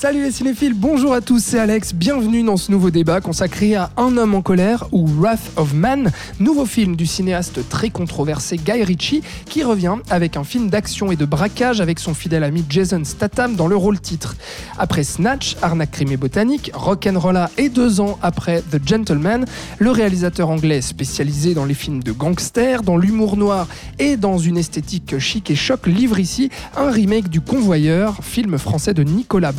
Salut les cinéphiles, bonjour à tous, c'est Alex, bienvenue dans ce nouveau débat consacré à Un homme en colère ou Wrath of Man, nouveau film du cinéaste très controversé Guy Ritchie qui revient avec un film d'action et de braquage avec son fidèle ami Jason Statham dans le rôle titre. Après Snatch, Arnaque crime et botanique, Rock'n'Rolla et deux ans après The Gentleman, le réalisateur anglais spécialisé dans les films de gangsters, dans l'humour noir et dans une esthétique chic et choc livre ici un remake du Convoyeur, film français de Nicolas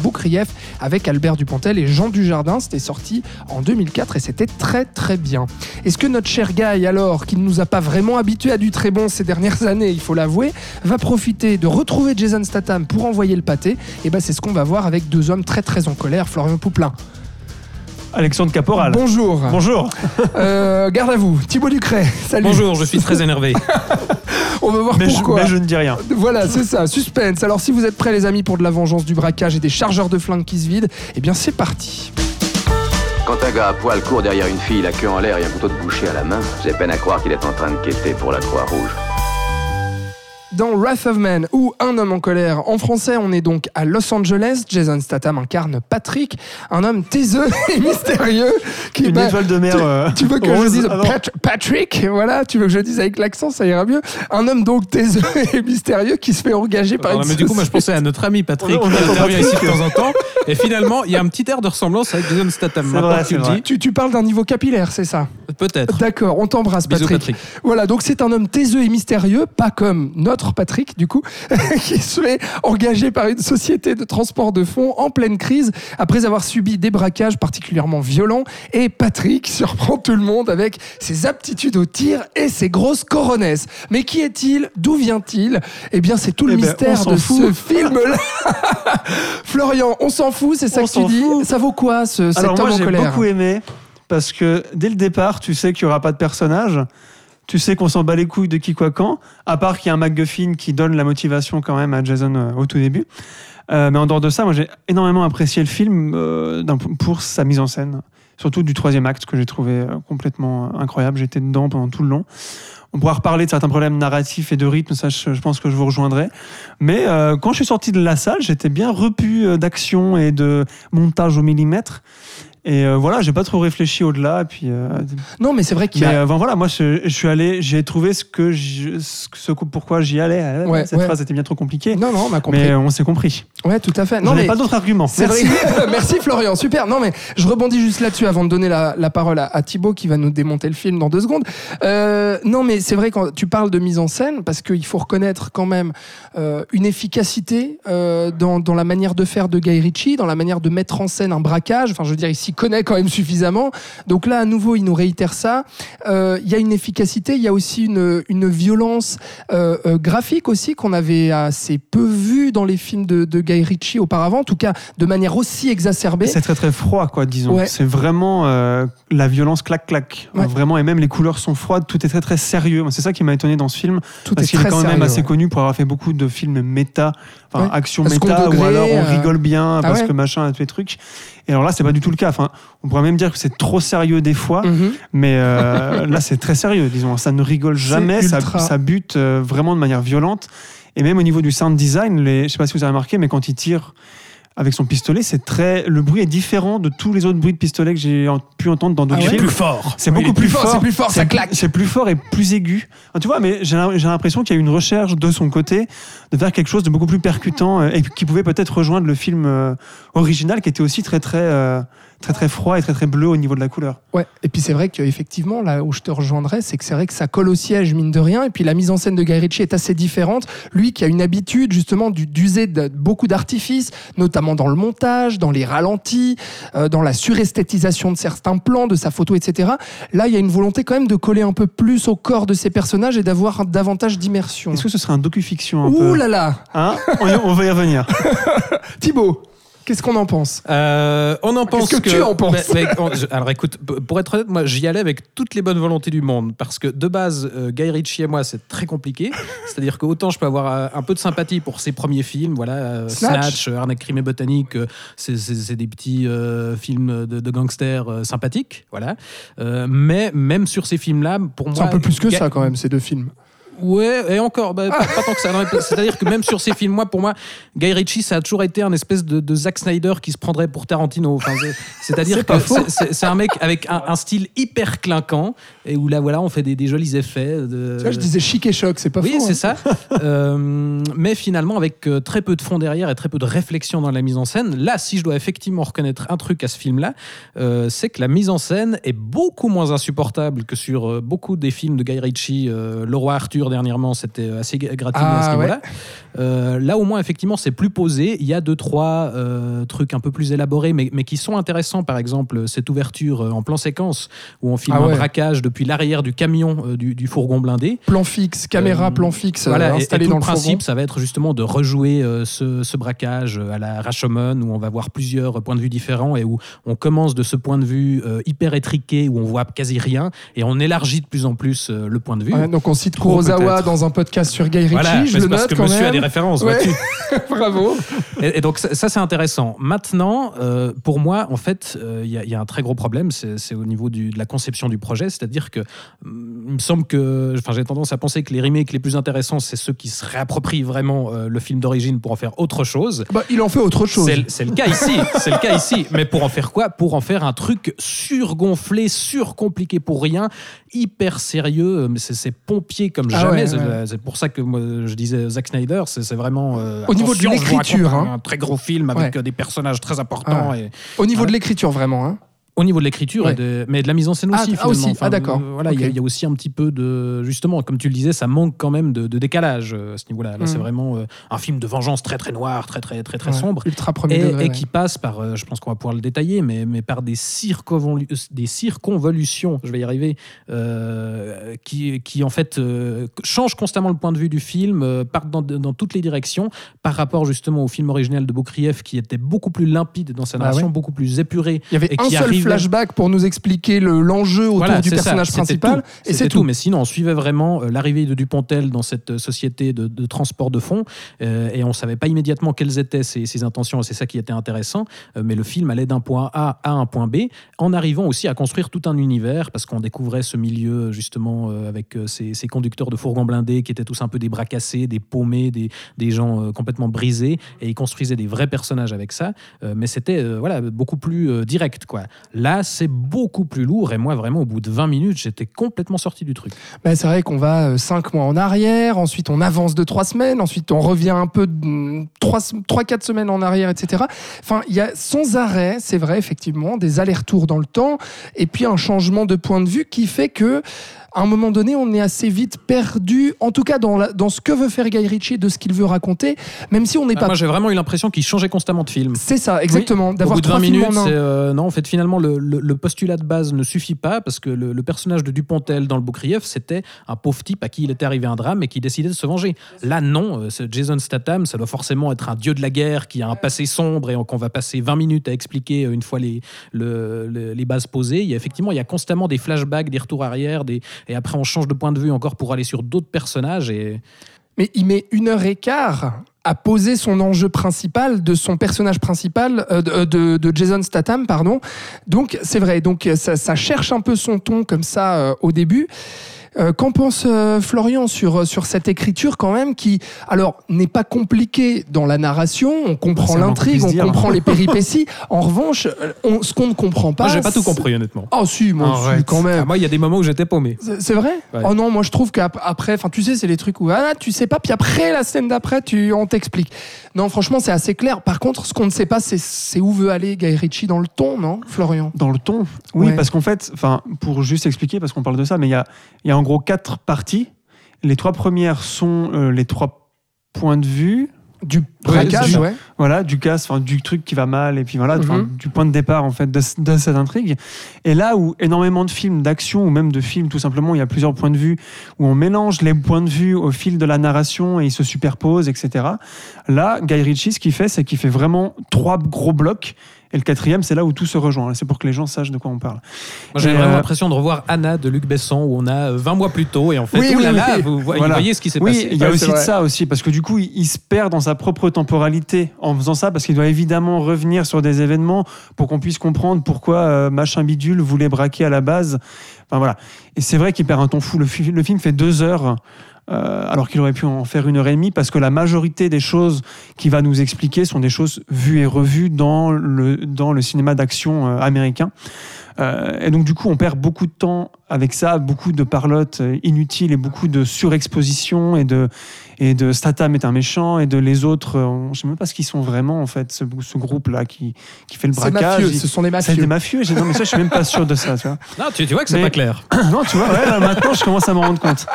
Avec Albert Dupontel et Jean Dujardin. C'était sorti en 2004 et c'était très très bien. Est-ce que notre cher Guy, alors, qui ne nous a pas vraiment habitués à du très bon ces dernières années, il faut l'avouer, va profiter de retrouver Jason Statham pour envoyer le pâté? Et ben c'est ce qu'on va voir avec deux hommes très très en colère, Florian Pouplin. Alexandre Caporal. Bonjour. Bonjour. Euh, garde à vous. Thibaut Ducret. Salut. Bonjour, je suis très énervé. On va voir Mais je, pourquoi. mais je ne dis rien. Voilà, c'est ça, suspense. Alors si vous êtes prêts les amis pour de la vengeance, du braquage et des chargeurs de flingues qui se vident, eh bien c'est parti. Quand un gars à poil court derrière une fille, la queue en l'air et un couteau de boucher à la main, j'ai peine à croire qu'il est en train de quêter pour la Croix-Rouge. Dans Wrath of Man ou Un homme en colère, en français, on est donc à Los Angeles. Jason Statham incarne Patrick, un homme taiseux et mystérieux. Qui, Une bah, étoile de mer. tu, euh, tu veux que je dise Ah non. Pat- Patrick? Voilà, tu veux que je dise avec l'accent, ça ira mieux. Un homme donc taiseux et mystérieux qui se fait engager par Alors, une mais du coup, moi, je pensais à notre ami Patrick On qui attend intervient ici de temps en temps. Et finalement, il y a un petit air de ressemblance avec Jason Statham. Vrai, tu vrai. Tu, tu parles d'un niveau capillaire, c'est ça? Peut-être. D'accord, on t'embrasse Patrick. Patrick. Voilà, donc c'est un homme taiseux et mystérieux, pas comme notre Patrick du coup, qui se fait engager par une société de transport de fonds en pleine crise après avoir subi des braquages particulièrement violents. Et Patrick surprend tout le monde avec ses aptitudes au tir et ses grosses coronesses. Mais qui est-il? D'où vient-il? Eh bien, c'est tout le Eh ben, mystère de fout. ce film-là. Florian, on s'en fout, c'est ça On que tu dis? fout. Ça vaut quoi ce, cet Alors homme moi en j'ai colère? beaucoup aimé parce que dès le départ tu sais qu'il n'y aura pas de personnage. Tu sais qu'on s'en bat les couilles de qui quoi quand, à part qu'il y a un MacGuffin qui donne la motivation quand même à Jason euh, au tout début. Euh, mais en dehors de ça, moi j'ai énormément apprécié le film euh, pour sa mise en scène, surtout du troisième acte que j'ai trouvé complètement incroyable. J'étais dedans pendant tout le long. On pourra reparler de certains problèmes narratifs et de rythme, ça je, pense que je vous rejoindrai. Mais quand je suis sorti de la salle, j'étais bien repu d'action et de montage au millimètre. Et euh, voilà, j'ai pas trop réfléchi au-delà. Et puis, euh, Non, mais c'est vrai qu'il y a... bon, voilà, moi je, je suis allé, j'ai trouvé ce que, je- ce, pourquoi j'y allais. Euh, Ouais, Cette ouais. phrase était bien trop compliquée. Non, non, on a compris. mais on s'est compris. Ouais, tout à fait. Non, mais pas d'autres arguments. c'est vrai. Merci Florian, super. Non mais je rebondis juste là-dessus avant de donner la, la parole à, à Thibaut qui va nous démonter le film dans deux secondes. Euh, non mais c'est vrai quand tu parles de mise en scène parce qu'il faut reconnaître quand même une efficacité dans, dans la manière de faire de Guy Ritchie, dans la manière de mettre en scène un braquage. Enfin je veux dire il s'y connaît quand même suffisamment. Donc là à nouveau il nous réitère ça. Euh, Il y a une efficacité, il y a aussi une, une violence euh, euh, graphique aussi qu'on avait assez peu vu dans les films de, de Guy Ritchie auparavant, en tout cas de manière aussi exacerbée. C'est très très froid, quoi, disons. Ouais. C'est vraiment euh, la violence clac-clac. Ouais. Vraiment, et même les couleurs sont froides, tout est très très sérieux. C'est ça qui m'a étonné dans ce film. Tout parce est qu'il est quand même assez ouais. connu pour avoir fait beaucoup de films méta, enfin Ouais. action méta, degré, ou alors on euh, rigole bien ah parce ouais. que machin a tous les trucs. Et alors là, c'est pas du tout le cas. Enfin, on pourrait même dire que c'est trop sérieux des fois, Mhm. mais euh, là, c'est très sérieux, disons. Ça ne rigole jamais, ça, ça bute euh, vraiment de manière violente. Et même au niveau du sound design, les, je sais pas si vous avez remarqué, mais quand il tire avec son pistolet, c'est très, le bruit est différent de tous les autres bruits de pistolet que j'ai en- pu entendre dans d'autres Ah ouais films. fort. C'est Oui, il beaucoup est plus plus fort, fort. c'est plus fort, ça plus- claque. C'est plus fort et plus aigu. Ah, Tu vois, mais j'ai j'ai l'impression qu'il y a eu une recherche de son côté de faire quelque chose de beaucoup plus percutant euh, et qui pouvait peut-être rejoindre le film euh, original qui était aussi très très euh, très très froid et très très bleu au niveau de la couleur. Ouais. Et puis c'est vrai qu'effectivement, là où je te rejoindrais, c'est que c'est vrai que ça colle au siège, mine de rien. Et puis la mise en scène de Guy Ritchie est assez différente. Lui qui a une habitude justement du- d'user de beaucoup d'artifices, notamment dans le montage, dans les ralentis, euh, dans la suresthétisation de certains plans, de sa photo, etc. Là, il y a une volonté quand même de coller un peu plus au corps de ces personnages et d'avoir davantage d'immersion. Est-ce que ce serait un docu-fiction un Ouh peu là là Hein on va y revenir. Thibaut Qu'est-ce qu'on en pense? Euh, on en pense Qu'est-ce que tu en penses? Mais- mais- on- je- alors écoute, pour être honnête, moi j'y allais avec toutes les bonnes volontés du monde parce que de base, euh, Guy Ritchie et moi c'est très compliqué. C'est-à-dire que autant je peux avoir euh, un peu de sympathie pour ses premiers films, voilà, euh, Snatch. Snatch, Arnaque, crime et botanique, c'est- des petits films de, de gangsters sympathiques, voilà. Mais même sur ces films-là, pour moi, C'est un peu plus que Guy- ça quand même, ces deux films. Ouais, et encore, bah, pas, pas tant que ça. C'est-à-dire que même sur ces films, moi, pour moi, Guy Ritchie, ça a toujours été un espèce de, de Zack Snyder qui se prendrait pour Tarantino. Enfin, c'est- C'est-à-dire C'est que c'est- un mec avec un, un style hyper clinquant et où là, voilà, on fait des, des jolis effets. De... Tu vois, je disais chic et choc, c'est pas Oui, faux. c'est hein. ça. Euh, mais finalement, avec euh, très peu de fond derrière et très peu de réflexion dans la mise en scène, là, si je dois effectivement reconnaître un truc à ce film-là, euh, c'est que la mise en scène est beaucoup moins insupportable que sur beaucoup des films de Guy Ritchie. Euh, Le Roi Arthur, dernièrement, c'était assez gra- gratiné à Ah, ce niveau-là. Euh, là, au moins, effectivement, c'est plus posé. Il y a deux, trois euh, trucs un peu plus élaborés, mais, mais qui sont intéressants. Par exemple, cette ouverture euh, en plan séquence où on filme Ah ouais. un braquage depuis l'arrière du camion euh, du, du fourgon blindé. Plan fixe, caméra, Euh, plan fixe euh, Voilà, et- et, installé tout dans le le principe, fourgon. ça va être justement de rejouer euh, ce, ce braquage euh, à la Rashomon, où on va voir plusieurs points de vue différents et où on commence de ce point de vue euh, hyper étriqué, où on voit quasi rien, et on élargit de plus en plus euh, le point de vue. Ouais, donc on cite Trop, Kurosawa dans un podcast sur Guy Ritchie, Voilà, je le parce note que quand monsieur même. a des références, Ouais. Bravo. Et, et donc ça, ça, c'est intéressant. Maintenant, euh, pour moi, en fait, euh, il y, a- il y a un très gros problème, c'est au niveau du- de la conception du projet, c'est-à-dire que hum, il me semble que, enfin, j'ai tendance à penser que les remakes les plus intéressants, c'est ceux qui se réapproprient vraiment euh, le film d'origine pour en faire autre chose. Bah, il en fait autre chose. C'est le- cas ici, c'est le cas ici. Mais pour en faire quoi? Pour en faire un truc surgonflé, surcompliqué pour rien, hyper sérieux. Mais c'est pompier comme Ah jamais. ouais, C'est ouais. c'est pour ça que moi, je disais Zack Snyder, c'est vraiment. euh, Au niveau de l'écriture, hein. un très gros film avec euh, des personnages très importants. Ah. Et, Au niveau de l'écriture, vraiment. Hein. Au niveau de l'écriture, Ouais. de- mais de la mise en scène Ah, aussi. ah, aussi. Ah, d'accord. euh, Voilà, il y a- y, aussi un petit peu de. Justement, comme tu le disais, ça manque quand même de, de décalage euh, à ce niveau-là. Là, Mm. c'est vraiment euh, un film de vengeance très très noir, très très très très Ouais, sombre Ultra premier et, degré. et ouais. qui passe par, je pense qu'on va pouvoir le détailler, mais, mais par des, circonvolu- des circonvolutions, je vais y arriver, qui, qui en fait changent constamment le point de vue du film, partent dans, dans toutes les directions, par rapport justement au film original de Boukrieff, qui était beaucoup plus limpide dans sa Ah narration, beaucoup plus épuré. Il y avait et un qui seul arrivait- flashback pour nous expliquer le- l'enjeu autour Voilà, du ça, personnage principal. tout. Et c'est tout. Mais sinon, on suivait vraiment euh, l'arrivée de Dupontel dans cette euh, société de, de transport de fonds euh, et on savait pas immédiatement quelles étaient ses, ses intentions et c'est ça qui était intéressant. Euh, mais le film allait d'un point A à un point B en arrivant aussi à construire tout un univers parce qu'on découvrait ce milieu justement euh, avec ces, ces conducteurs de fourgons blindés qui étaient tous un peu des bras cassés, des paumés, des, des gens complètement brisés et ils construisaient des vrais personnages avec ça. Mais c'était voilà beaucoup plus direct quoi. Là, c'est beaucoup plus lourd et moi vraiment au bout de 20 minutes, j'étais complètement sorti du truc. Bah, c'est vrai qu'on va euh, cinq mois en arrière, ensuite on avance de trois semaines, ensuite on revient un peu de trois, trois, quatre semaines en arrière, etc. Enfin, il y a sans arrêt, c'est vrai, effectivement, des allers-retours dans le temps, et puis un changement de point de vue qui fait que à un moment donné, on est assez vite perdu, en tout cas dans, la- dans ce que veut faire Guy Ritchie, de ce qu'il veut raconter, même si on n'est Ah, pas... Moi, j'ai vraiment eu l'impression qu'il changeait constamment de film. C'est ça, exactement, Au d'avoir bout de trois 20 films minutes, en euh, non, en fait, finalement, le, le- le postulat de base ne suffit pas parce que le, le personnage de Dupontel dans le Boukrieff, c'était un pauvre type à qui il était arrivé un drame et qui décidait de se venger. Là, non, euh, Jason Statham, ça doit forcément être un dieu de la guerre qui a un passé sombre et qu'on va passer 20 minutes à expliquer euh, une fois les, le- le- les bases posées. Il y a, effectivement, il y a constamment des flashbacks, des retours arrière, des, et après, on change de point de vue encore pour aller sur d'autres personnages. Et, Mais il met une heure et quart à poser son enjeu principal de son personnage principal euh, de, de- de Jason Statham, pardon. Donc c'est vrai, donc ça, ça cherche un peu son ton comme ça euh, au début. Euh, Qu'en pense euh, Florian sur, sur cette écriture quand même qui, alors, n'est pas compliquée dans la narration, on comprend l'intrigue, on comprend les péripéties. En revanche, euh, on- ce qu'on ne comprend pas... moi, j'ai pas tout compris, honnêtement. Oh si, moi si, quand même. Ah, moi, il y a des moments où j'étais paumé. C'est vrai? Ouais. Oh non, moi je trouve qu'après, enfin tu sais, c'est les trucs où ah, tu sais pas, puis après la scène d'après, tu on t'explique. Non, franchement, c'est assez clair. Par contre, ce qu'on ne sait pas, c'est où veut aller Guy Ritchie dans le ton, non, Florian? Dans le ton? Oui, Ouais. parce qu'en fait, enfin, pour juste expliquer, parce qu'on parle de ça, mais il y a, il y a en gros quatre parties. Les trois premières sont euh, les trois points de vue, Du braquage, ouais. voilà, du casse, enfin, du truc qui va mal, et puis voilà, Mhm. du point de départ en fait de, de cette intrigue. Et là où énormément de films d'action ou même de films tout simplement, il y a plusieurs points de vue où on mélange les points de vue au fil de la narration et ils se superposent, etc. Là, Guy Ritchie, ce qu'il fait, c'est qu'il fait vraiment trois gros blocs. Et le quatrième, c'est là où tout se rejoint. C'est pour que les gens sachent de quoi on parle. Moi, j'ai vraiment euh, l'impression de revoir Anna de Luc Besson où on a euh, 20 mois plus tôt et en fait, Oui, oui, là là, oui. vous voyez, Voilà. voyez ce qui s'est Oui, passé. il y a Ouais, aussi de ça aussi, parce que du coup, il, il se perd dans sa propre temporalité en faisant ça, parce qu'il doit évidemment revenir sur des événements pour qu'on puisse comprendre pourquoi euh, machin bidule voulait braquer à la base. Enfin voilà. Et c'est vrai qu'il perd un ton fou. Le, fi- le film fait deux heures. Euh, alors qu'il aurait pu en faire une heure et demie, parce que la majorité des choses qu'il va nous expliquer sont des choses vues et revues dans le, dans le cinéma d'action euh, américain. Euh, et donc, du coup, on perd beaucoup de temps avec ça, beaucoup de parlotte euh, inutiles et beaucoup de surexposition et de, et de Statham est un méchant et de les autres, euh, on- je ne sais même pas ce qu'ils sont vraiment, en fait, ce, ce groupe-là qui, qui fait le C'est braquage. mafieux, Il- ce sont des C'est mafieux. des mafieux. J'ai non, mais ça, je suis même pas sûr de ça, tu vois. Non, tu, tu vois que c'est Mais- pas clair. non, tu vois, ouais, là, maintenant, je commence à m'en rendre compte.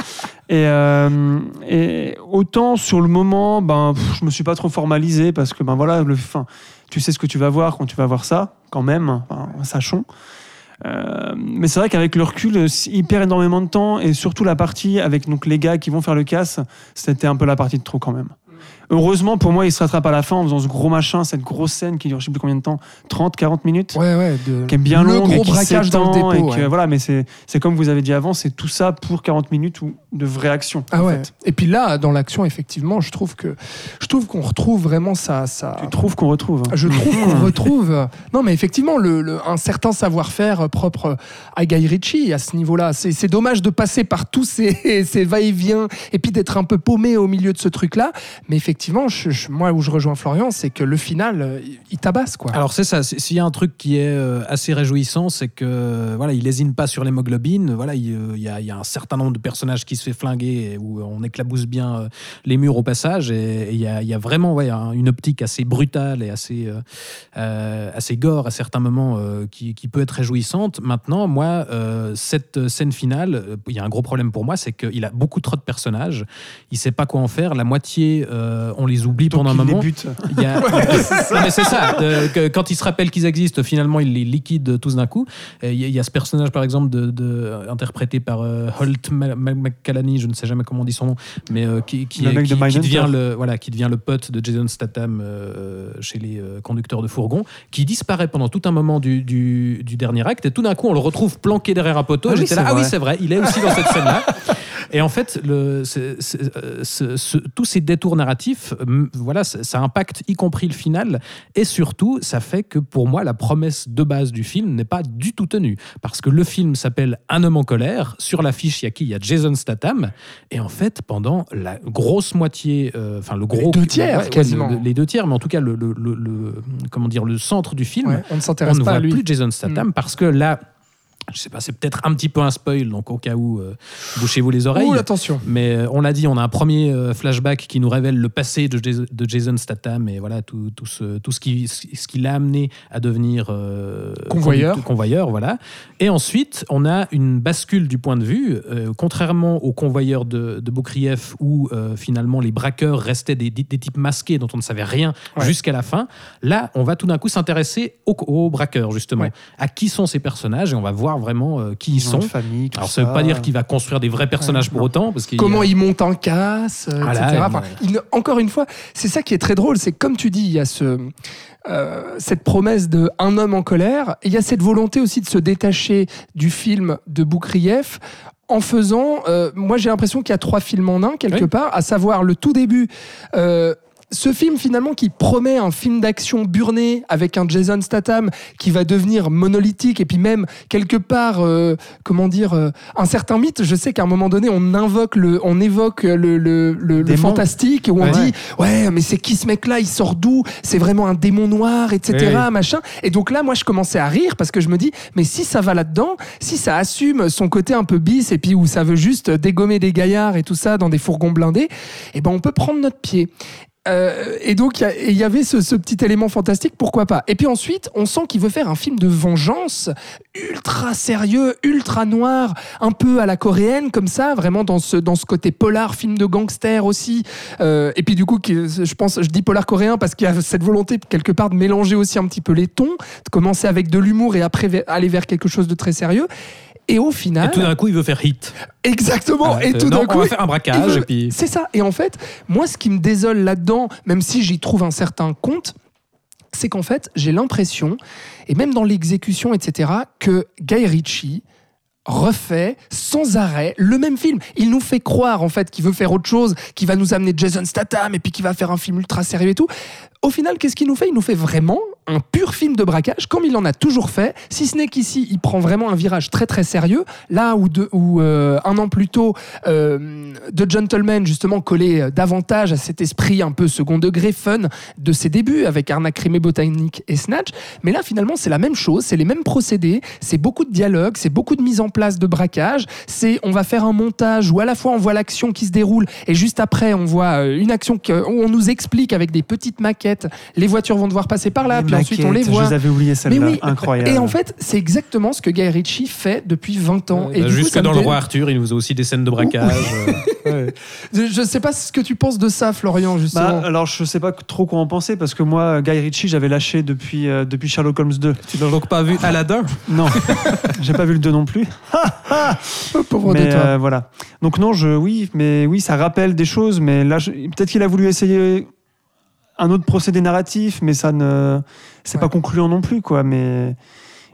Et, euh, et autant sur le moment, ben, pff, je me suis pas trop formalisé parce que, ben voilà, le, fin, tu sais ce que tu vas voir quand tu vas voir ça, quand même, enfin, sachons. Euh, mais c'est vrai qu'avec le recul, il perd énormément de temps et surtout la partie avec donc les gars qui vont faire le casse, c'était un peu la partie de trop quand même. Heureusement pour moi, il se rattrape à la fin en faisant ce gros machin, cette grosse scène qui dure je sais plus combien de temps, 30, 40 minutes Ouais, ouais. de- qui est bien le longue et gros qui braquage dans le dépôt. et que, ouais. voilà mais c'est comme vous avez dit avant c'est tout ça pour 40 minutes ou de vraie action Ah ouais. fait. Et puis là, dans l'action, effectivement, je trouve que je trouve qu'on retrouve vraiment ça. ça... tu trouves qu'on retrouve hein. Je trouve qu'on retrouve. Non, mais effectivement, le, le- un certain savoir-faire propre à Guy Ritchie à ce niveau-là. C'est c'est dommage de passer par tous ces, ces va-et-vient et puis d'être un peu paumé au milieu de ce truc-là. Mais effectivement, je- moi, où je rejoins Florian, c'est que le final, euh, il tabasse, quoi. Alors c'est ça, s'il y a un truc qui est euh, assez réjouissant, c'est que voilà, il lésine pas sur l'hémoglobine. Voilà, il, euh, il y, a, un certain nombre de personnages qui se fait flinguer où on éclabousse bien euh, les murs au passage. Et, il, y a, vraiment ouais, un- une optique assez brutale et assez euh, euh, assez gore à certains moments euh, qui, peut être réjouissante. Maintenant, moi, euh, cette scène finale, euh, il y a un gros problème pour moi, c'est qu'il a beaucoup trop de personnages. Il sait pas quoi en faire. La moitié, euh, on les oublie Donc, pendant un moment. Il y a- c'est ça. de- que quand ils se rappellent qu'ils existent, finalement, ils les liquident tous d'un coup. Il y, a- il y a ce personnage, par exemple, de, de- interprété par euh, Holt McCallany, je ne sais jamais comment on dit son nom, mais euh, qui, qui, Le mec qui- de qui Mindhunter. devient le voilà, qui devient le pote de Jason Statham euh, chez les euh, conducteurs de fourgons, qui disparaît pendant tout un moment du, du- du dernier acte. Et tout d'un coup, on le retrouve planqué derrière un poteau. Ah et oui, J'étais là, c'est ah oui, vrai. c'est vrai, il est aussi dans cette scène-là. Et en fait, le, euh, ce- ce- tous ces détours narratifs, voilà, ça, ça impacte y compris le final. Et surtout, ça fait que pour moi, la promesse de base du film n'est pas du tout tenue. Parce que le film s'appelle Un homme en colère. Sur l'affiche, il y a qui? Il y a Jason Statham. Et en fait, pendant la grosse moitié, euh, enfin le gros. deux tiers, quasiment. le- les deux tiers, mais en tout cas, le, le- le- le- comment dire, le centre du film, Ouais, on ne s'intéresse pas voit à lui. plus Jason Statham Mm. parce que là, je sais pas, c'est peut-être un petit peu un spoil, donc au cas où, euh, bouchez-vous les oreilles. Ouh, attention. Mais euh, on l'a dit, on a un premier euh, flashback qui nous révèle le passé de, Jas- de Jason Statham et voilà tout, tout ce, tout ce qui, ce qui l'a amené à devenir Convoyeur. convoyeur, voilà. Et ensuite, on a une bascule du point de vue, contrairement au convoyeur de, de Boukrieff où finalement les braqueurs restaient des, des- des types masqués dont on ne savait rien Ouais. jusqu'à la fin. Là, on va tout d'un coup s'intéresser aux, aux braqueurs justement, Ouais. à qui sont ces personnages et on va voir vraiment euh, qui ils Ils ont sont. une famille, tout Alors, ça ne veut pas dire qu'il va construire des vrais personnages pour autant, parce qu'il y a- Comment il monte un casse, euh, Voilà, etc. Enfin, il- encore une fois, c'est ça qui est très drôle, c'est que comme tu dis, il y a ce, euh, cette promesse de un homme en colère, et il y a cette volonté aussi de se détacher du film de Boukrieff en faisant, euh, moi j'ai l'impression qu'il y a trois films en un quelque Oui. part, à savoir le tout début. euh, ce film finalement qui promet un film d'action burné avec un Jason Statham qui va devenir monolithique et puis même quelque part euh, comment dire euh, un certain mythe. Je sais qu'à un moment donné on invoque le on évoque le, le, le- fantastique où on Ouais. dit ouais mais c'est qui ce mec là il sort d'où? C'est vraiment un démon noir etc machin. Et donc là moi je commençais à rire parce que je me dis mais si ça va là-dedans si ça assume son côté un peu bis et puis où ça veut juste dégommer des gaillards et tout ça dans des fourgons blindés et ben on peut prendre notre pied Euh, et donc, il y avait ce, petit élément fantastique, pourquoi pas. Et puis ensuite, on sent qu'il veut faire un film de vengeance ultra sérieux, ultra noir, un peu à la coréenne, comme ça, vraiment dans ce, dans ce côté polar, film de gangster aussi. Euh, et puis du coup, je pense, je dis polar coréen parce qu'il y a cette volonté quelque part de mélanger aussi un petit peu les tons, de commencer avec de l'humour et après aller vers quelque chose de très sérieux. Et au final, Et tout d'un coup, il veut faire hit. exactement. Et tout d'un coup, on va faire un braquage il veut- et puis. c'est ça. Et en fait, moi, ce qui me désole là-dedans, même si j'y trouve un certain compte, c'est qu'en fait, j'ai l'impression, et même dans l'exécution, etc., que Guy Ritchie refait sans arrêt le même film. Il nous fait croire en fait qu'il veut faire autre chose, qu'il va nous amener Jason Statham et puis qu'il va faire un film ultra sérieux et tout. Au final, qu'est-ce qu'il nous fait? Il nous fait vraiment un pur film de braquage, comme il en a toujours fait, si ce n'est qu'ici, il prend vraiment un virage très très sérieux, là où, euh, un an plus tôt, euh, The Gentleman, justement, collait davantage à cet esprit un peu second degré, fun, de ses débuts, avec Arnaque Crimée Botanique et Snatch. Mais là, finalement, c'est la même chose, c'est les mêmes procédés, c'est beaucoup de dialogue, c'est beaucoup de mise en place de braquage, c'est on va faire un montage où à la fois on voit l'action qui se déroule et juste après on voit euh, une action où on nous explique avec des petites maquettes, les voitures vont devoir passer par là, puis ensuite on les voit. Je les avais oubliées Mais celle-là. oui, Incroyable. et en fait, c'est exactement ce que Guy Ritchie fait depuis 20 ans. et Bah, coup, Jusque dans le roi Arthur, il nous faisait aussi des scènes de braquage. euh. Je, je sais pas ce que tu penses de ça, Florian, justement. Bah, alors, je sais pas trop quoi en penser parce que moi, Guy Ritchie, j'avais lâché depuis, euh, depuis Sherlock Holmes 2. tu n'as donc pas vu Aladdin? Non, j'ai pas vu le 2 non plus. Oh, pauvre de mais toi. euh, voilà. Donc non, je, oui, mais oui, ça rappelle des choses, mais là, je- peut-être qu'il a voulu essayer un autre procédé narratif, mais ça ne, c'est Ouais. pas concluant non plus, quoi. Mais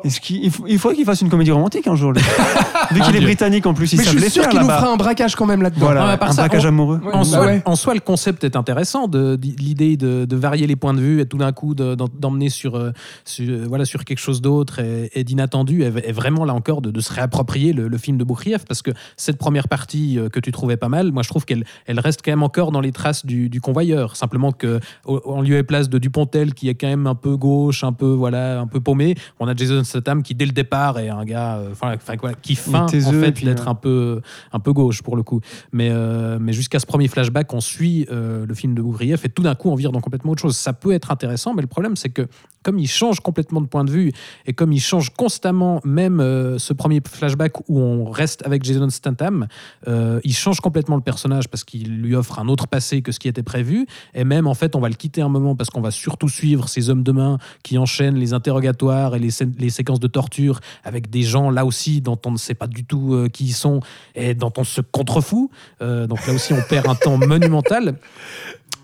est-ce qu'il il faut- il faudrait qu'il fasse une comédie romantique un jour, lui. Vu qu'il est Dieu. britannique en plus, il Mais je savent suis sûr faire qu'il nous là-bas. fera un braquage quand même là-dedans. Voilà, Non, mais à part un ça, braquage on- amoureux. Ouais. En, Bah soi, ouais. en soi, le concept est intéressant, de, de- l'idée de, de varier les points de vue et tout d'un coup de- d'en- d'emmener sur, euh, sur, euh, voilà, sur quelque chose d'autre et, et d'inattendu, et, et vraiment là encore de, de se réapproprier le, le film de Boukrieff, parce que cette première partie euh, que tu trouvais pas mal, moi je trouve qu'elle elle reste quand même encore dans les traces du, du convoyeur, simplement que au- en lieu et place de Dupontel qui est quand même un peu gauche, un peu voilà, un peu paumé, on a Jason Statham qui dès le départ est un gars, euh, enfin enfin, voilà, qui feint en fait d'être euh, un peu un peu gauche pour le coup. Mais, euh, mais jusqu'à ce premier flashback, on suit euh, le film de Bougrieff et tout d'un coup, on vire dans complètement autre chose. Ça peut être intéressant, mais le problème, c'est que comme il change complètement de point de vue et comme il change constamment, même euh, ce premier flashback où on reste avec Jason Statham, il change complètement le personnage parce qu'il lui offre un autre passé que ce qui était prévu. Et même, en fait, on va le quitter un moment parce qu'on va surtout suivre ces hommes de main qui enchaînent les interrogatoires et les, les séquences de torture avec des gens là aussi dont on ne sait pas du tout euh, qui ils sont et dont on se contrefout. Euh, donc là aussi, on perd un temps monumental.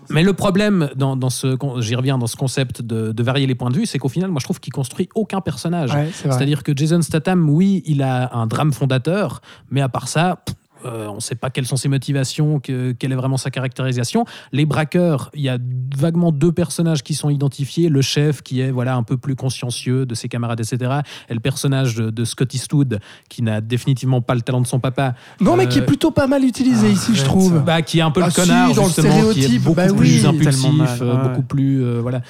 Mais le problème dans, dans ce, j'y reviens dans ce concept de, de varier les points de vue, c'est qu'au final, moi, je trouve qu'il construit aucun personnage. Ouais. C'est-à-dire que Jason Statham, oui, il a un drame fondateur, mais à part ça, pff, euh, on ne sait pas quelles sont ses motivations, que- quelle est vraiment sa caractérisation. Les braqueurs, il y a vaguement deux personnages qui sont identifiés. Le chef, qui est voilà un peu plus consciencieux de ses camarades, etc. Et le personnage de, de Scott Eastwood, qui n'a définitivement pas le talent de son papa. Non, mais qui est Euh, plutôt pas mal utilisé ici, je trouve. bah, qui est un peu Ah le si, connard dans le justement, qui est stéréotype, beaucoup bah oui, plus tellement impulsif, mal, euh, ouais. beaucoup plus euh, voilà.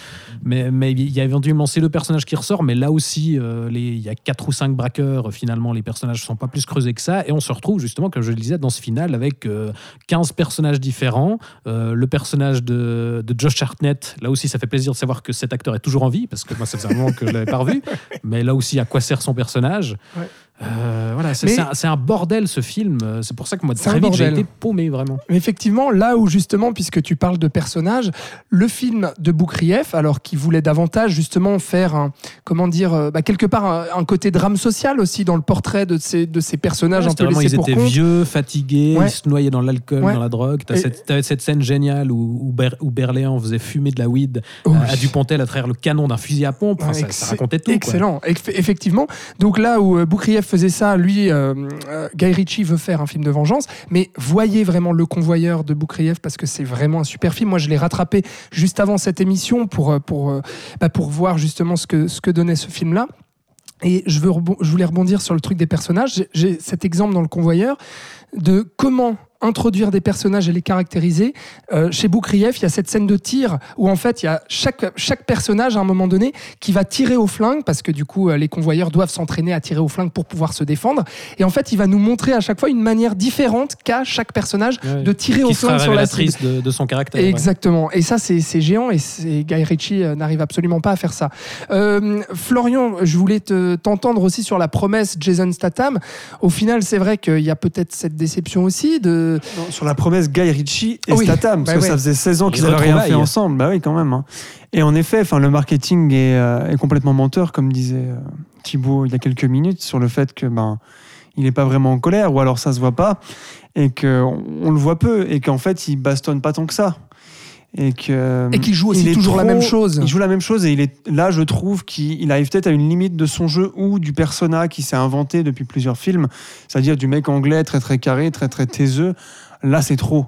Mais mais il y a éventuellement ces deux personnages qui ressortent, mais là aussi euh, les- il y a quatre ou cinq braqueurs. euh, Finalement, les personnages sont pas plus creusés que ça, et on se retrouve justement, comme je dans ce final avec euh, 15 personnages différents. Euh, le personnage de, de Josh Hartnett, là aussi, ça fait plaisir de savoir que cet acteur est toujours en vie, parce que moi, ça faisait un moment que je l'avais pas revu. Mais là aussi, à quoi sert son personnage? Ouais. Euh, Voilà, c'est un, bordel ce film. C'est pour ça que moi, très vite, j'ai été paumé vraiment. Mais Effectivement, là où justement, puisque tu parles de personnages, le film de Boukrieff, alors qu'il voulait davantage justement faire un, comment dire, euh, bah, quelque part un, un côté drame social aussi dans le portrait de ces, de ces personnages Ouais, un peu vraiment, laissés ils pour étaient compte. vieux, fatigués, Ouais. ils se noyaient dans l'alcool, Ouais. dans la drogue. T'as Et- cette, cette scène géniale où, où, Ber- où Berléand faisait fumer de la weed à. Dupontel à travers le canon d'un fusil à pompe. Enfin, ça, racontait tout. Excellent, Eff- effectivement. Donc là où euh, Boukrieff faisait ça, lui, euh, euh, Guy Ritchie veut faire un film de vengeance, mais voyez vraiment le convoyeur de Boukrieff parce que c'est vraiment un super film. Moi, je l'ai rattrapé juste avant cette émission pour euh, pour bah, pour voir justement ce que ce que donnait ce film-là. Et je, veux je voulais rebondir sur le truc des personnages. J'ai cet exemple dans le convoyeur de comment introduire des personnages et les caractériser. Euh, chez Boukrieff, il y a cette scène de tir où en fait il y a chaque, chaque personnage à un moment donné qui va tirer au flingue parce que du coup euh, les convoyeurs doivent s'entraîner à tirer au flingue pour pouvoir se défendre. Et en fait il va nous montrer à chaque fois une manière différente qu'a chaque personnage de tirer au flingue sur la cible. de, de son caractère. ouais. Exactement. Et ça, c'est c'est géant et c'est- Guy Ritchie euh, n'arrive absolument pas à faire ça. Euh, Florian, je voulais te- t'entendre aussi sur la promesse Jason Statham. Au final, c'est vrai qu'il y a peut-être cette déception aussi de. Non, sur la promesse Guy Ritchie et Oui, Statham, parce bah que ouais. ça faisait 16 ans qu'ils n'avaient rien fait ensemble. Bah oui, quand même. hein. Et en effet, enfin, le marketing est, euh, est complètement menteur, comme disait euh, Thibaut il y a quelques minutes, sur le fait que ben il n'est pas vraiment en colère, ou alors ça se voit pas, et qu'on on le voit peu, et qu'en fait il bastonne pas tant que ça. Et que Et qu'il joue aussi toujours la trop- même chose. Il joue la même chose et il est là, je trouve qu'il il arrive peut-être à une limite de son jeu ou du persona qui s'est inventé depuis plusieurs films, c'est-à-dire du mec anglais très très carré, très très taiseux. Là, c'est trop.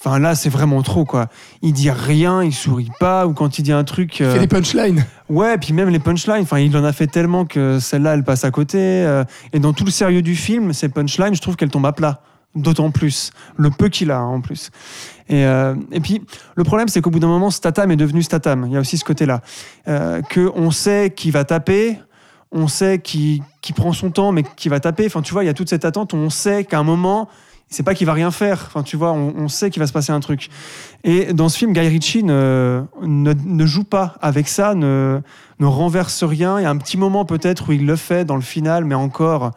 Enfin, là, c'est vraiment trop, quoi. Il dit rien, il sourit pas, ou quand il dit un truc. Il euh, fait des punchlines. Ouais, puis même les punchlines, enfin, il en a fait tellement que celle-là, elle passe à côté. euh, et dans tout le sérieux du film, ces punchlines, je trouve qu'elles tombent à plat. D'autant plus. Le peu qu'il a, hein, en plus. Et, euh, et puis, le problème, c'est qu'au bout d'un moment, Statham est devenu Statham. Il y a aussi ce côté-là. Euh, que on sait qu'il va taper, on sait qu'il prend son temps, mais qu'il va taper. Enfin, tu vois, il y a toute cette attente. On sait qu'à un moment, c'est pas qu'il va rien faire. Enfin, tu vois, on, on sait qu'il va se passer un truc. Et dans ce film, Guy Ritchie ne, ne, ne joue pas avec ça, ne, ne renverse rien. Il y a un petit moment peut-être où il le fait dans le final, mais encore.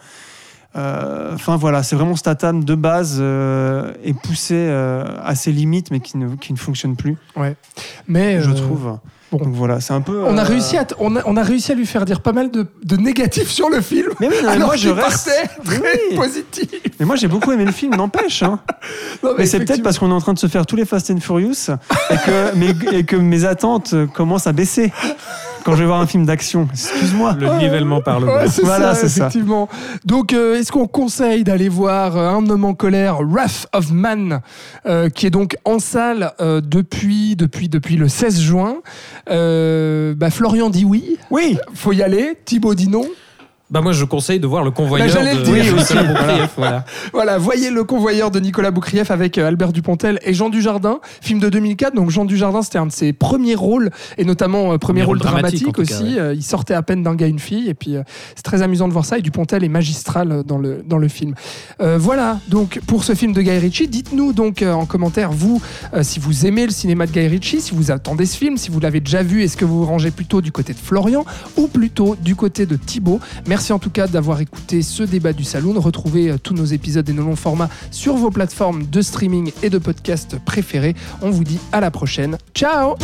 Euh, Enfin voilà, c'est vraiment Statham de base euh, et poussé euh, à ses limites, mais qui ne, qui ne fonctionne plus, Mais je euh, trouve. bon. Donc voilà, c'est un peu. On a, euh, réussi à on, a, on a réussi à lui faire dire pas mal de, de négatifs sur le film. Mais oui, non, alors moi je reste. très oui. positif. Mais moi j'ai beaucoup aimé le film, n'empêche. Hein. Mais c'est peut-être parce qu'on est en train de se faire tous les Fast and Furious et que mes, et que mes attentes commencent à baisser quand je vais voir un film d'action. Excuse-moi. Le nivellement par le bas. Ouais, Voilà, ça, c'est ça. effectivement. Donc, euh, est-ce qu'on conseille d'aller voir euh, Un homme en colère, Wrath of Man, euh, qui est donc en salle euh, depuis, depuis, depuis le 16 juin Euh, bah, Florian dit oui, Oui, faut y aller. Thibaut dit non. Bah moi je conseille de voir le convoyeur Bah, de le dire. de Oui, Nicolas Boukrieff, voilà. Voilà, voyez le convoyeur de Nicolas Boukrieff avec euh, Albert Dupontel et Jean Dujardin, film de 2004. Donc Jean Dujardin, c'était un de ses premiers rôles, et notamment euh, premier rôle rôle dramatique, cas, aussi. ouais. Euh, il sortait à peine d'un gars, une fille, et puis euh, c'est très amusant de voir ça. Et Dupontel est magistral dans le, dans le film. Euh, voilà, donc pour ce film de Guy Ritchie, dites-nous donc en commentaire, vous, si vous aimez le cinéma de Guy Ritchie, si vous attendez ce film, si vous l'avez déjà vu, est-ce que vous vous rangez plutôt du côté de Florian ou plutôt du côté de Thibaut? Merci en tout cas d'avoir écouté ce débat du Saloon. Retrouvez euh, tous nos épisodes et nos longs formats sur vos plateformes de streaming et de podcast préférées. On vous dit à la prochaine. Ciao